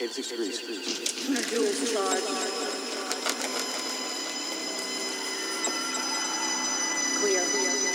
86 degrees. Tuner jewels charged. Clear.